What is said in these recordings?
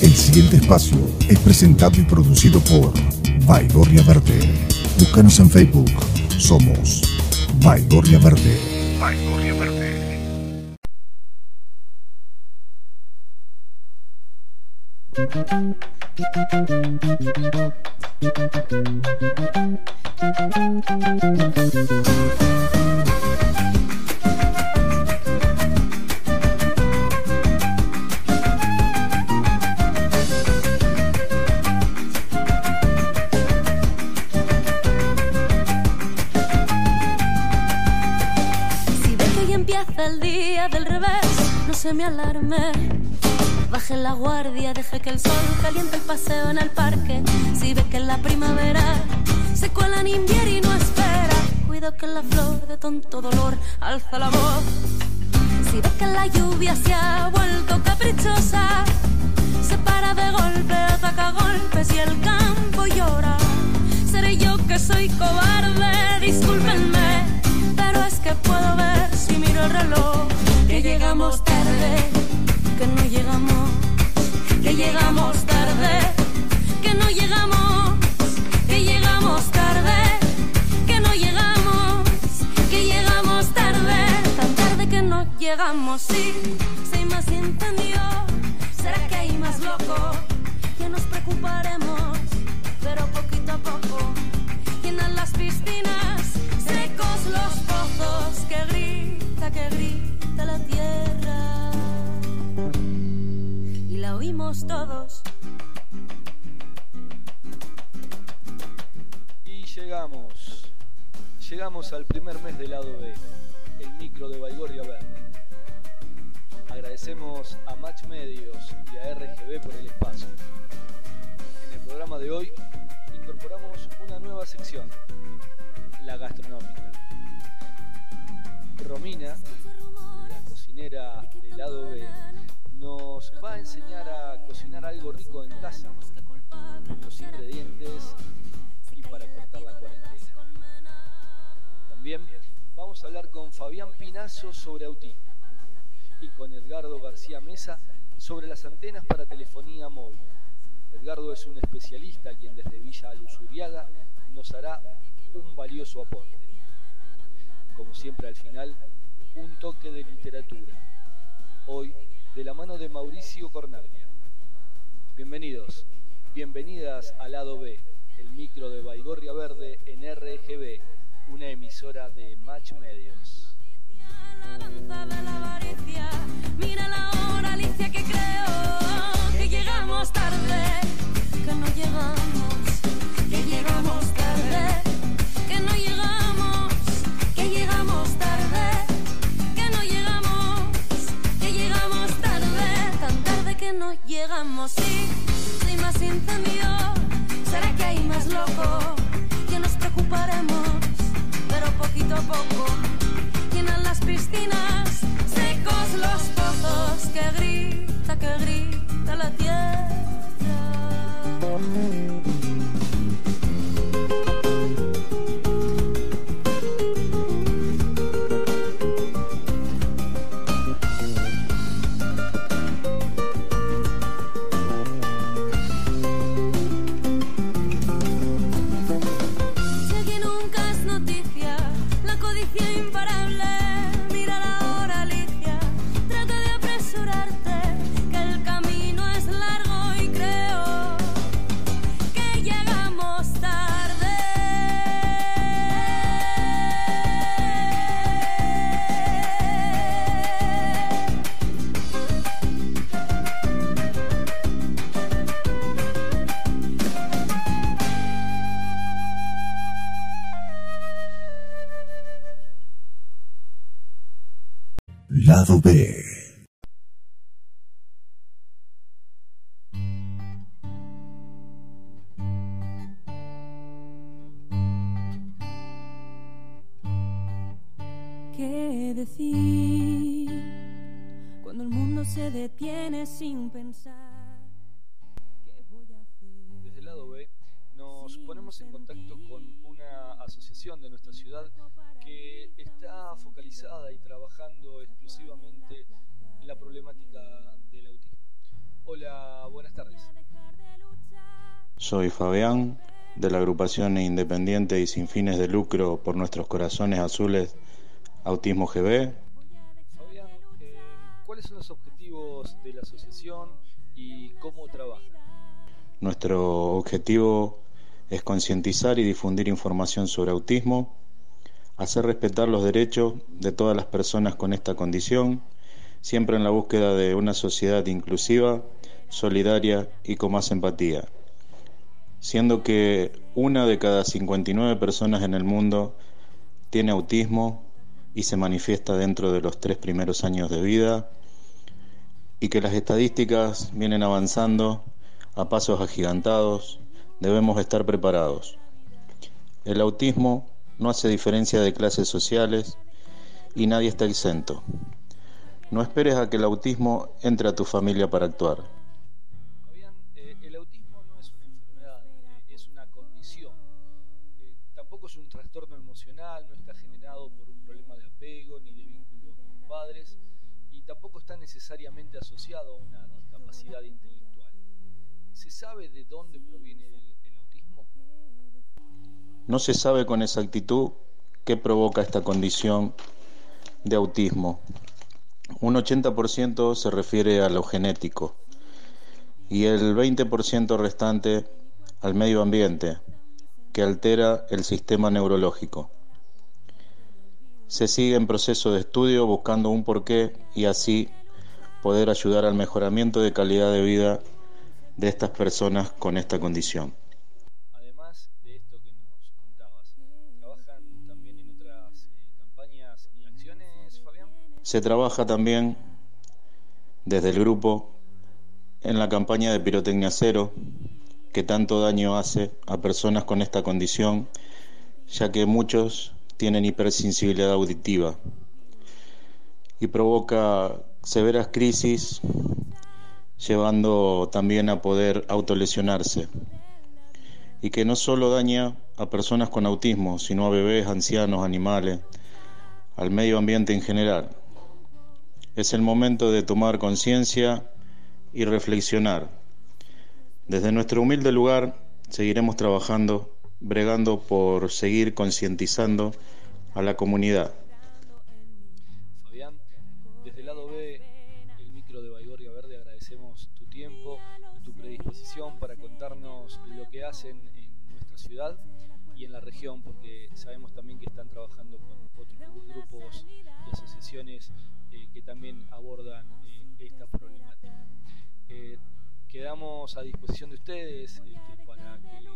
El siguiente espacio es presentado y producido por Baigorria Verde. Búscanos en Facebook. Somos Baigorria Verde. Baigorria Verde. Empieza el día del revés, no se me alarme. Baje la guardia, deje que el sol caliente el paseo en el parque. Si ve que en la primavera se cuela en invierno y no espera, cuido que la flor de tonto dolor alza la voz. Si ve que la lluvia se ha vuelto caprichosa, se para de golpe, ataca golpes y el campo llora. Seré yo que soy cobarde, discúlpenme, es que puedo ver si miro el reloj. Que llegamos tarde, que no llegamos, que llegamos tarde, que no llegamos, que llegamos tarde, que no llegamos, que llegamos tarde, tan tarde que no llegamos, sí, si más entendió, será que hay más loco, que nos preocuparemos, pero poquito a poco, llenan las piscinas, secos los pozos, que grita, que grita la tierra, y la oímos todos. Y llegamos. Llegamos al primer mes del lado B, el micro de Baigorria Verde. Agradecemos a Match Medios y a RGB por el espacio. En el programa de hoy incorporamos una nueva sección, la gastronómica. Romina, la cocinera del lado B, nos va a enseñar a cocinar algo rico en casa, los ingredientes y para cortar la cuarentena. También vamos a hablar con Fabián Pinazo sobre autismo y con Edgardo García Mesa sobre las antenas para telefonía móvil. Edgardo es un especialista quien desde Villa Luzuriaga nos hará un valioso aporte. Como siempre al final, un toque de literatura. Hoy de la mano de Mauricio Cornaglia. Bienvenidos, bienvenidas al lado B, el micro de Baigorria Verde en RGB, una emisora de Match Medios. Mira la hora, Alicia, que creo que llegamos tarde, que no llegamos, que llegamos tarde, llegamos, sí, sí más incendio, será que hay más loco, que nos preocuparemos, pero poquito a poco. Llenan las piscinas, Soy Fabián, de la agrupación independiente y sin fines de lucro por nuestros corazones azules Autismo GB. Fabián, eh, ¿cuáles son los objetivos de la asociación y cómo trabaja? Nuestro objetivo es concientizar y difundir información sobre autismo, hacer respetar los derechos de todas las personas con esta condición, siempre en la búsqueda de una sociedad inclusiva, solidaria y con más empatía, siendo que una de cada 59 personas en el mundo tiene autismo y se manifiesta dentro de los tres primeros años de vida y que las estadísticas vienen avanzando a pasos agigantados, debemos estar preparados. El autismo no hace diferencia de clases sociales y nadie está exento. No esperes a que el autismo entre a tu familia para actuar. Tampoco está necesariamente asociado a una discapacidad intelectual. ¿Se sabe de dónde proviene el, el autismo? No se sabe con exactitud qué provoca esta condición de autismo. Un 80% se refiere a lo genético y el 20% restante al medio ambiente, que altera el sistema neurológico. Se sigue en proceso de estudio buscando un porqué y así poder ayudar al mejoramiento de calidad de vida de estas personas con esta condición. Además de esto que nos contabas, ¿trabajan también en otras eh, campañas y acciones, Fabián? Se trabaja también desde el grupo en la campaña de Pirotecnia Cero, que tanto daño hace a personas con esta condición, ya que muchos tienen hipersensibilidad auditiva y provoca severas crisis, llevando también a poder autolesionarse, y que no solo daña a personas con autismo, sino a bebés, ancianos, animales, al medio ambiente en general. Es el momento de tomar conciencia y reflexionar. Desde nuestro humilde lugar seguiremos trabajando, bregando por seguir concientizando a la comunidad. Fabián, desde el lado B, el micro de Baigorria Verde, agradecemos tu tiempo y tu predisposición para contarnos lo que hacen en nuestra ciudad y en la región, porque sabemos también que están trabajando con otros grupos y asociaciones eh, que también abordan eh, esta problemática. Eh, quedamos a disposición de ustedes este, para que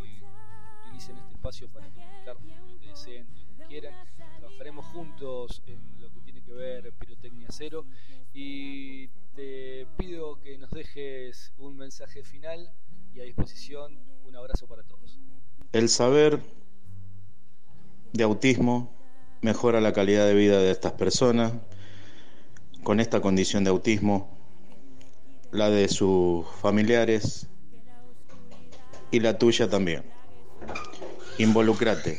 utilicen este espacio para comunicar lo que deseen, lo que quieran. Trabajaremos juntos en lo que tiene que ver Pirotecnia Cero y te pido que nos dejes un mensaje final y a disposición un abrazo para todos. El saber de autismo mejora la calidad de vida de estas personas con esta condición de autismo, la de sus familiares y la tuya también. Involucrate,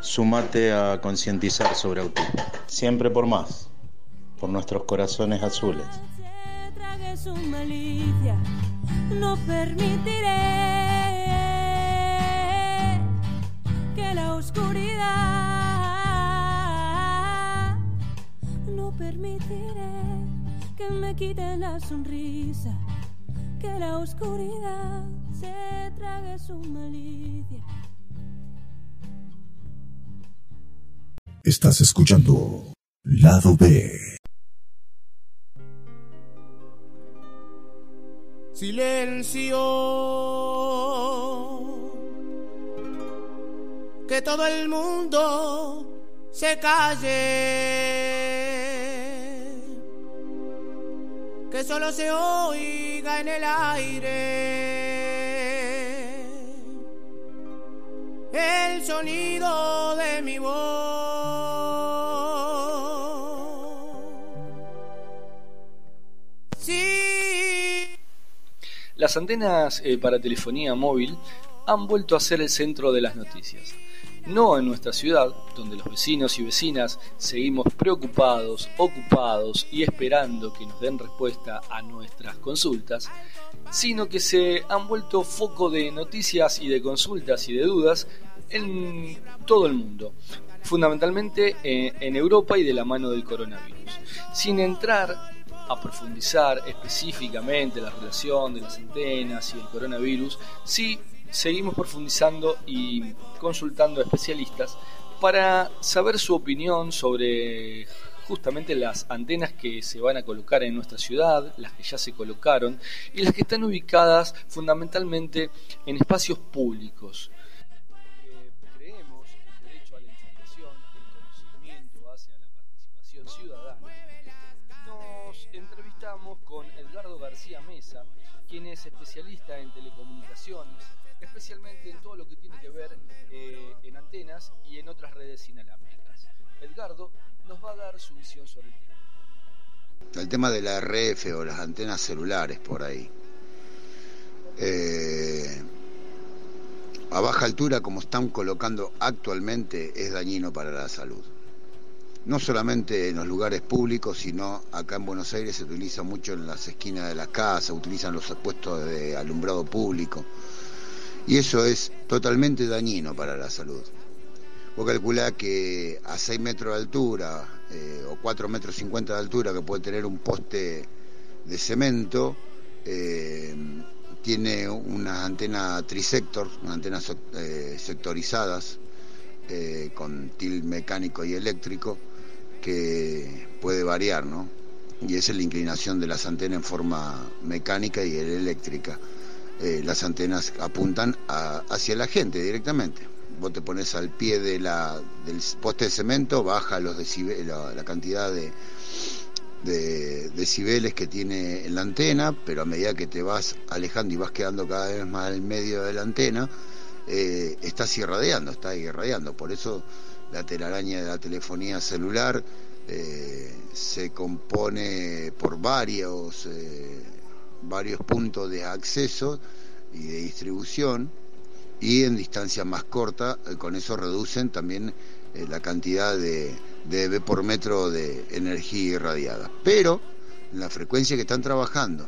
sumate a concientizar sobre autismo, siempre por más, por nuestros corazones azules. Su malicia, no permitiré que la oscuridad, no permitiré que me quiten la sonrisa, que la oscuridad se trague su malicia. Estás escuchando Lado B. Silencio. Que todo el mundo se calle. Que solo se oiga en el aire. El sonido de mi voz. Sí. Las antenas eh, para telefonía móvil han vuelto a ser el centro de las noticias. No en nuestra ciudad, donde los vecinos y vecinas seguimos preocupados, ocupados y esperando que nos den respuesta a nuestras consultas, sino que se han vuelto foco de noticias y de consultas y de dudas en todo el mundo, fundamentalmente eh, en Europa y de la mano del coronavirus. Sin entrar a profundizar específicamente la relación de las antenas y el coronavirus, sí seguimos profundizando y consultando a especialistas para saber su opinión sobre justamente las antenas que se van a colocar en nuestra ciudad, las que ya se colocaron y las que están ubicadas fundamentalmente en espacios públicos. creemos el derecho a la información, el conocimiento hacia la participación ciudadana. Nos entrevistamos con Edgardo García Mesa, quien es especialista en telecomunicaciones, especialmente en todo lo que tiene que ver eh, en antenas y en otras redes inalámbricas. Edgardo nos va a dar su visión sobre el tema. El tema de la RF o las antenas celulares por ahí. Eh, a baja altura, como están colocando actualmente, es dañino para la salud. No solamente en los lugares públicos, sino acá en Buenos Aires se utiliza mucho en las esquinas de las casas, utilizan los puestos de alumbrado público y eso es totalmente dañino para la salud. Vos calculás que a 6 metros de altura eh, o 4 metros 50 de altura que puede tener un poste de cemento, eh, tiene unas antenas trisector, unas antenas eh, sectorizadas con til mecánico y eléctrico que puede variar, ¿no? Y esa es la inclinación de las antenas en forma mecánica y eléctrica. Eh, las antenas apuntan hacia la gente directamente. Vos te pones al pie del poste de cemento, baja los la, cantidad de, decibeles que tiene la antena, pero a medida que te vas alejando y vas quedando cada vez más en medio de la antena, eh, estás irradiando, estás irradiando. Por eso la telaraña de la telefonía celular eh, se compone por varios varios puntos de acceso y de distribución y en distancia más corta, eh, con eso reducen también eh, la cantidad de, de por metro de energía irradiada. Pero la frecuencia que están trabajando,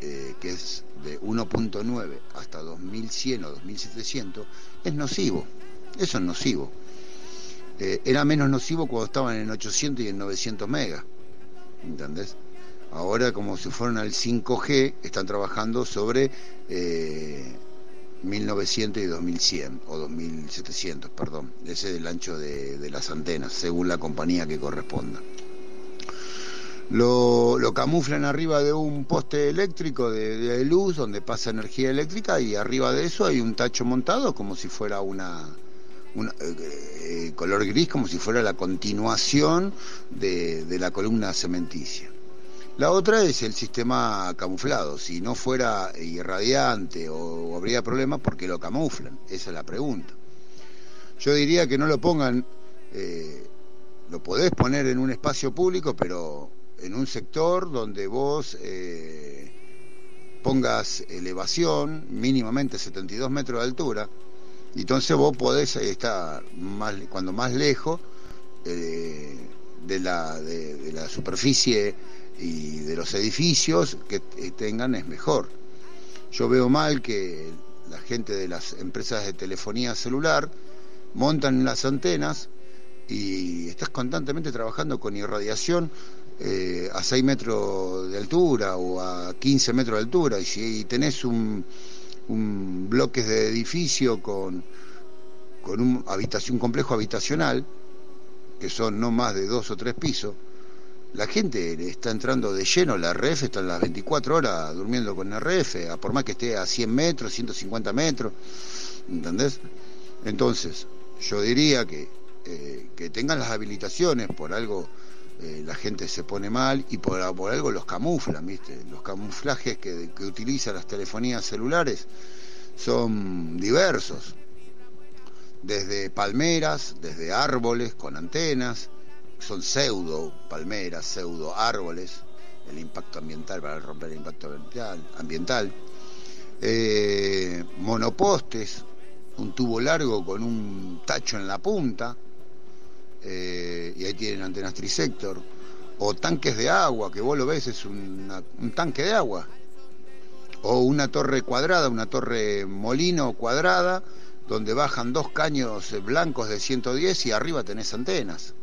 eh, que es de 1.9 hasta 2100 o 2700, es nocivo. Eso es nocivo. era menos nocivo cuando estaban en 800 y en 900 megas. ¿Entendés? Ahora, como si fueron al 5G, están trabajando sobre 1900 eh, y 2100, o 2700, perdón. Ese es el ancho de, las antenas, según la compañía que corresponda. Lo, camuflan arriba de un poste eléctrico de, luz donde pasa energía eléctrica y arriba de eso hay un tacho montado como si fuera una, eh, eh, color gris, como si fuera la continuación de la columna cementicia. La otra es el sistema camuflado. Si no fuera irradiante o, habría problemas, ¿por qué lo camuflan? Esa es la pregunta. Yo diría que no lo pongan, eh, lo podés poner en un espacio público, pero en un sector donde vos eh, pongas elevación, mínimamente 72 metros de altura, entonces vos podés estar más, cuando más lejos eh, de, la, de la superficie y de los edificios que tengan es mejor. Yo veo mal que la gente de las empresas de telefonía celular montan las antenas y estás constantemente trabajando con irradiación eh, a 6 metros de altura o a 15 metros de altura y si tenés un, un bloque de edificio con, con un, habitación, un complejo habitacional que son no más de dos o tres pisos la gente está entrando de lleno, la RF está las 24 horas durmiendo con RF, a por más que esté a 100 metros, 150 metros, ¿entendés? Entonces, yo diría que, eh, que tengan las habilitaciones, por algo eh, la gente se pone mal y por, algo los camuflan, ¿viste? Los camuflajes que, que utilizan las telefonías celulares son diversos, desde palmeras, desde árboles con antenas, son pseudo palmeras, pseudo árboles, el impacto ambiental para romper el impacto ambiental, ambiental. Eh, monopostes un tubo largo con un tacho en la punta, eh, y ahí tienen antenas trisector, o tanques de agua, que vos lo ves, es un tanque de agua, o una torre cuadrada, una torre molino cuadrada, donde bajan dos caños blancos de 110 y arriba tenés antenas.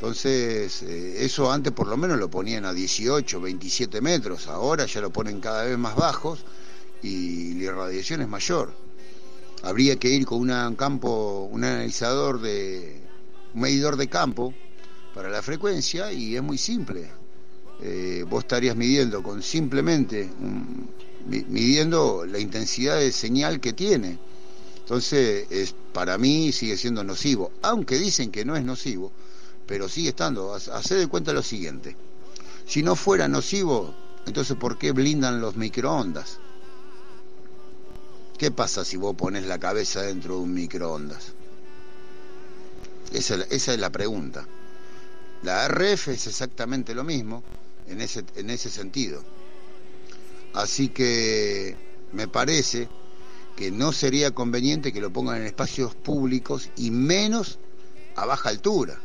Entonces, eh, eso antes por lo menos lo ponían a 18, 27 metros, ahora ya lo ponen cada vez más bajos y la irradiación es mayor. Habría que ir con un campo, un analizador de, un medidor de campo para la frecuencia y es muy simple. Eh, vos estarías midiendo con simplemente midiendo la intensidad de señal que tiene. Entonces, es, para mí sigue siendo nocivo, aunque dicen que no es nocivo, pero sigue estando. Haced de cuenta lo siguiente. Si no fuera nocivo, entonces ¿por qué blindan los microondas? ¿Qué pasa si vos pones la cabeza dentro de un microondas? Esa, esa es la pregunta. La RF es exactamente lo mismo en ese, en ese sentido. Así que me parece que no sería conveniente que lo pongan en espacios públicos y menos a baja altura.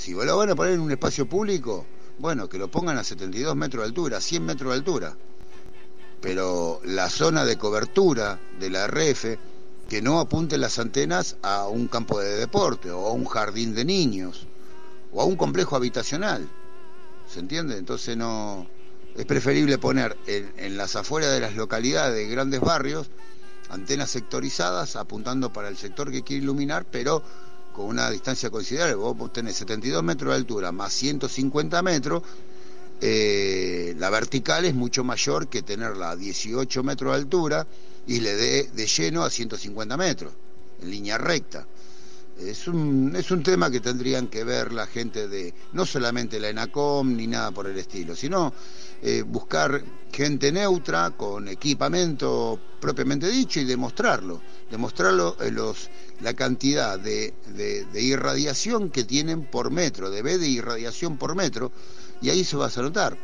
Si lo van a poner en un espacio público, bueno, que lo pongan a 72 metros de altura, 100 metros de altura. Pero la zona de cobertura de la RF, que no apunte las antenas a un campo de deporte o a un jardín de niños o a un complejo habitacional. ¿Se entiende? Entonces no es preferible poner en, en las afueras de las localidades, de grandes barrios, antenas sectorizadas apuntando para el sector que quiere iluminar, pero con una distancia considerable. Vos tenés 72 metros de altura más 150 metros, eh, la vertical es mucho mayor que tenerla a 18 metros de altura y le dé de lleno a 150 metros, en línea recta. Es un, es un tema que tendrían que ver la gente de, no solamente la ENACOM ni nada por el estilo, sino eh, buscar gente neutra con equipamiento propiamente dicho y demostrarlo, demostrarlo en los, la cantidad de, de, irradiación que tienen por metro, de B de irradiación por metro, y ahí se va a notar.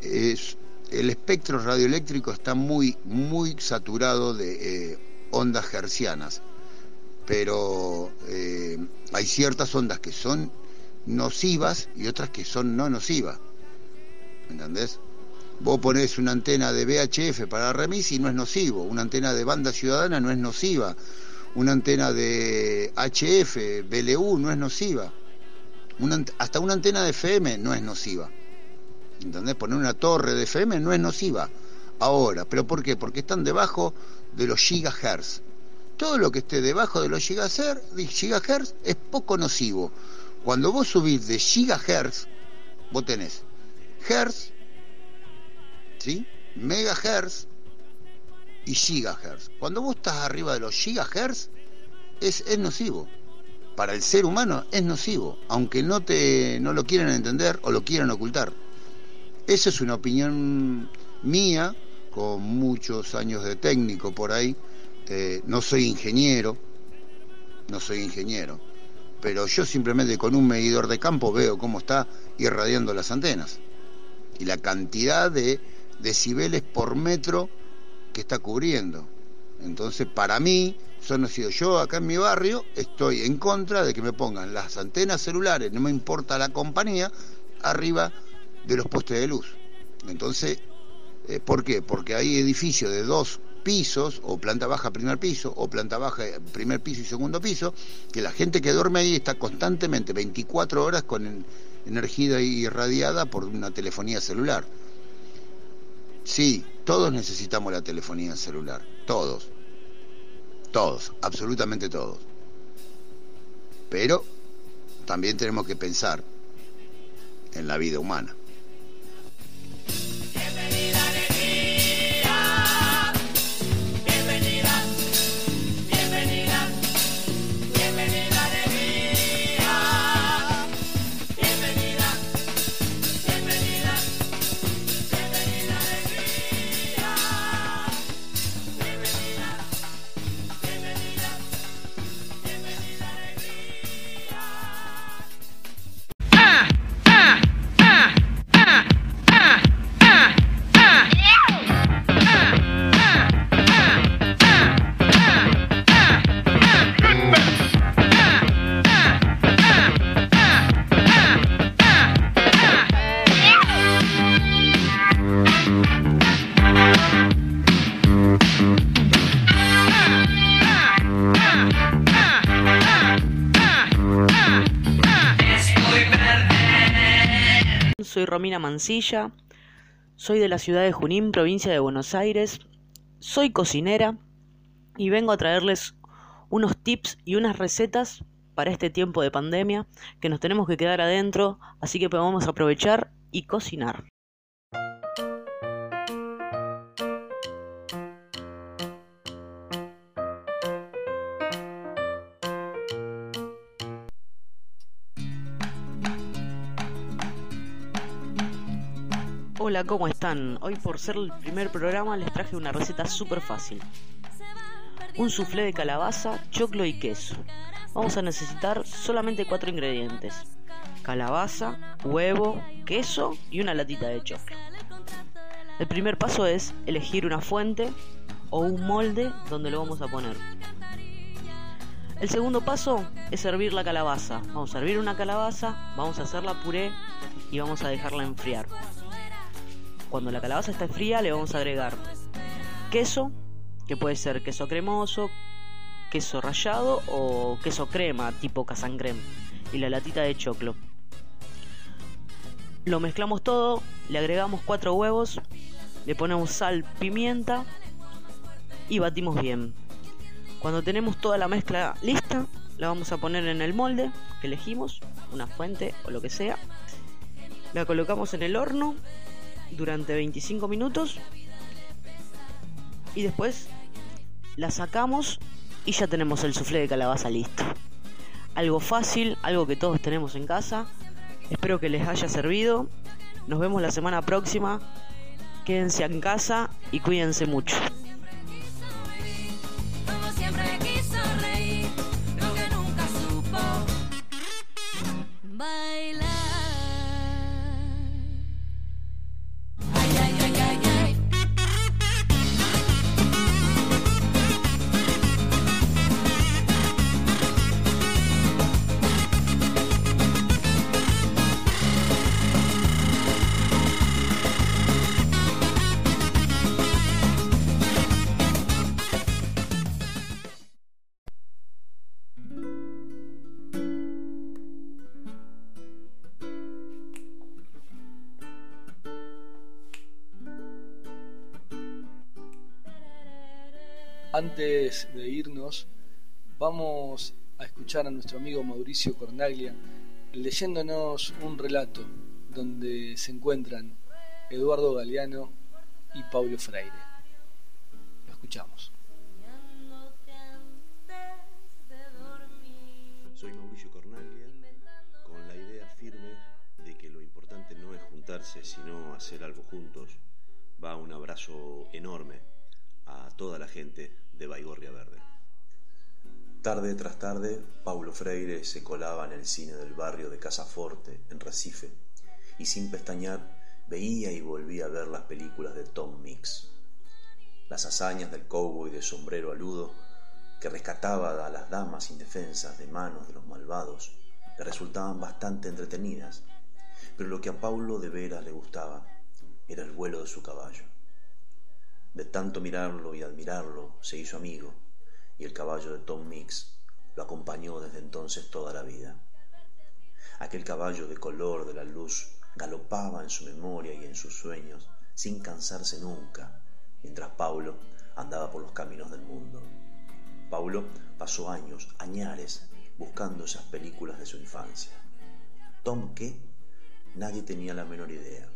Es, el espectro radioeléctrico está muy, muy saturado de eh, ondas hercianas pero eh, hay ciertas ondas que son nocivas y otras que son no nocivas. ¿Entendés? Vos ponés una antena de VHF para remis y no es nocivo, una antena de banda ciudadana no es nociva, una antena de HF, BLU no es nociva, hasta una antena de FM no es nociva. ¿Entendés? Poner una torre de FM no es nociva. Ahora, ¿pero por qué? Porque están debajo de los gigahertz todo lo que esté debajo de los gigahertz, es poco nocivo. Cuando vos subís de gigahertz, vos tenés hertz, ¿sí? megahertz y gigahertz. Cuando vos estás arriba de los gigahertz, es, es nocivo. Para el ser humano es nocivo, aunque no, te, no lo quieran entender o lo quieran ocultar. Esa es una opinión mía, con muchos años de técnico por ahí, este, no soy ingeniero, no soy ingeniero, pero yo simplemente con un medidor de campo veo cómo está irradiando las antenas y la cantidad de decibeles por metro que está cubriendo. Entonces, para mí, son sido yo acá en mi barrio, estoy en contra de que me pongan las antenas celulares, no me importa la compañía, arriba de los postes de luz. Entonces, eh, ¿por qué? Porque hay edificios de dos pisos, o planta baja, primer piso, o planta baja, primer piso y segundo piso, que la gente que duerme ahí está constantemente 24 horas con energía irradiada por una telefonía celular. Sí, todos necesitamos la telefonía celular, todos, todos, absolutamente todos. Pero también tenemos que pensar en la vida humana. Soy Romina Mancilla, soy de la ciudad de Junín, provincia de Buenos Aires, soy cocinera y vengo a traerles unos tips y unas recetas para este tiempo de pandemia que nos tenemos que quedar adentro, así que podemos aprovechar y cocinar. Hola, ¿cómo están? Hoy por ser el primer programa les traje una receta súper fácil. Un soufflé de calabaza, choclo y queso. Vamos a necesitar solamente cuatro ingredientes. Calabaza, huevo, queso y una latita de choclo. El primer paso es elegir una fuente o un molde donde lo vamos a poner. El segundo paso es servir la calabaza. Vamos a servir una calabaza, vamos a hacerla puré y vamos a dejarla enfriar. Cuando la calabaza está fría le vamos a agregar queso, que puede ser queso cremoso, queso rallado o queso crema tipo casangrem y la latita de choclo. Lo mezclamos todo, le agregamos cuatro huevos, le ponemos sal, pimienta y batimos bien. Cuando tenemos toda la mezcla lista, la vamos a poner en el molde que elegimos, una fuente o lo que sea. La colocamos en el horno durante 25 minutos y después la sacamos y ya tenemos el soufflé de calabaza listo. Algo fácil, algo que todos tenemos en casa. Espero que les haya servido. Nos vemos la semana próxima. Quédense en casa y cuídense mucho. Antes de irnos, vamos a escuchar a nuestro amigo Mauricio Cornaglia leyéndonos un relato donde se encuentran Eduardo Galeano y Paulo Freire. Lo escuchamos. Soy Mauricio Cornaglia con la idea firme de que lo importante no es juntarse, sino hacer algo juntos. Va un abrazo enorme a toda la gente de Baigorria Verde. Tarde tras tarde, Paulo Freire se colaba en el cine del barrio de Casaforte, en Recife, y sin pestañear veía y volvía a ver las películas de Tom Mix. Las hazañas del cowboy de sombrero aludo, que rescataba a las damas indefensas de manos de los malvados, le resultaban bastante entretenidas, pero lo que a Paulo de veras le gustaba era el vuelo de su caballo. De tanto mirarlo y admirarlo, se hizo amigo, y el caballo de Tom Mix lo acompañó desde entonces toda la vida. Aquel caballo de color de la luz galopaba en su memoria y en sus sueños, sin cansarse nunca, mientras Paulo andaba por los caminos del mundo. Paulo pasó años, añares, buscando esas películas de su infancia. Tom qué? Nadie tenía la menor idea,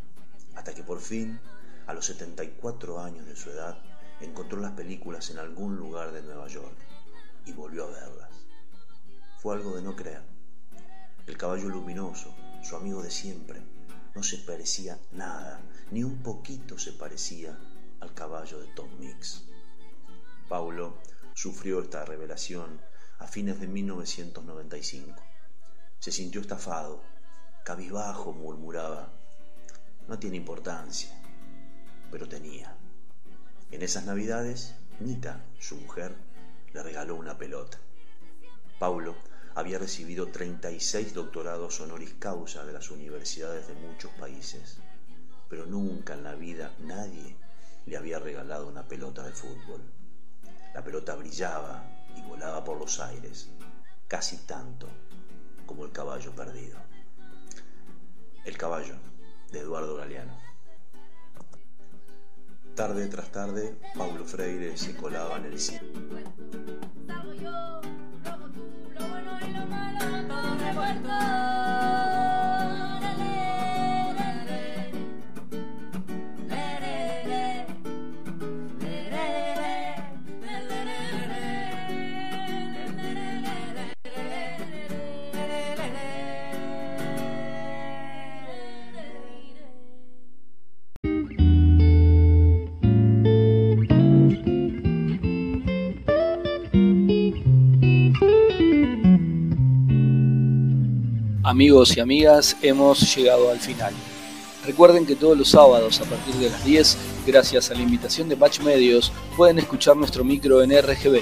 hasta que por fin a los 74 años de su edad, encontró las películas en algún lugar de Nueva York y volvió a verlas. Fue algo de no creer. El caballo luminoso, su amigo de siempre, no se parecía nada, ni un poquito se parecía al caballo de Tom Mix. Paulo sufrió esta revelación a fines de 1995. Se sintió estafado, cabizbajo murmuraba, no tiene importancia, pero tenía. En esas navidades, Nita, su mujer, le regaló una pelota. Paulo había recibido 36 doctorados honoris causa de las universidades de muchos países, pero nunca en la vida nadie le había regalado una pelota de fútbol. La pelota brillaba y volaba por los aires, casi tanto como el caballo perdido. El caballo de Eduardo Galeano. Tarde tras tarde, Paulo Freire se colaba en el cine. Amigos y amigas, hemos llegado al final. Recuerden que todos los sábados a partir de las 10, gracias a la invitación de Match Medios, pueden escuchar nuestro micro en RGB.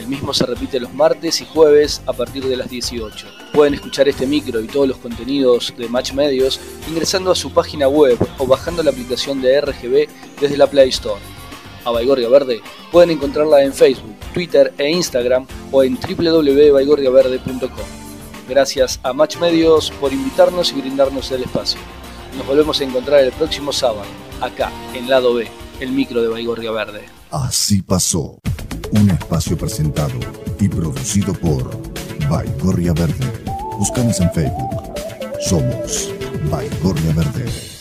El mismo se repite los martes y jueves a partir de las 18. Pueden escuchar este micro y todos los contenidos de Match Medios ingresando a su página web o bajando la aplicación de RGB desde la Play Store. A Baigorria Verde pueden encontrarla en Facebook, Twitter e Instagram o en www.baigorriaverde.com. Gracias a Match Medios por invitarnos y brindarnos el espacio. Nos volvemos a encontrar el próximo sábado, acá, en Lado B, el micro de Baigorria Verde. Así pasó. Un espacio presentado y producido por Baigorria Verde. Búscanos en Facebook. Somos Baigorria Verde.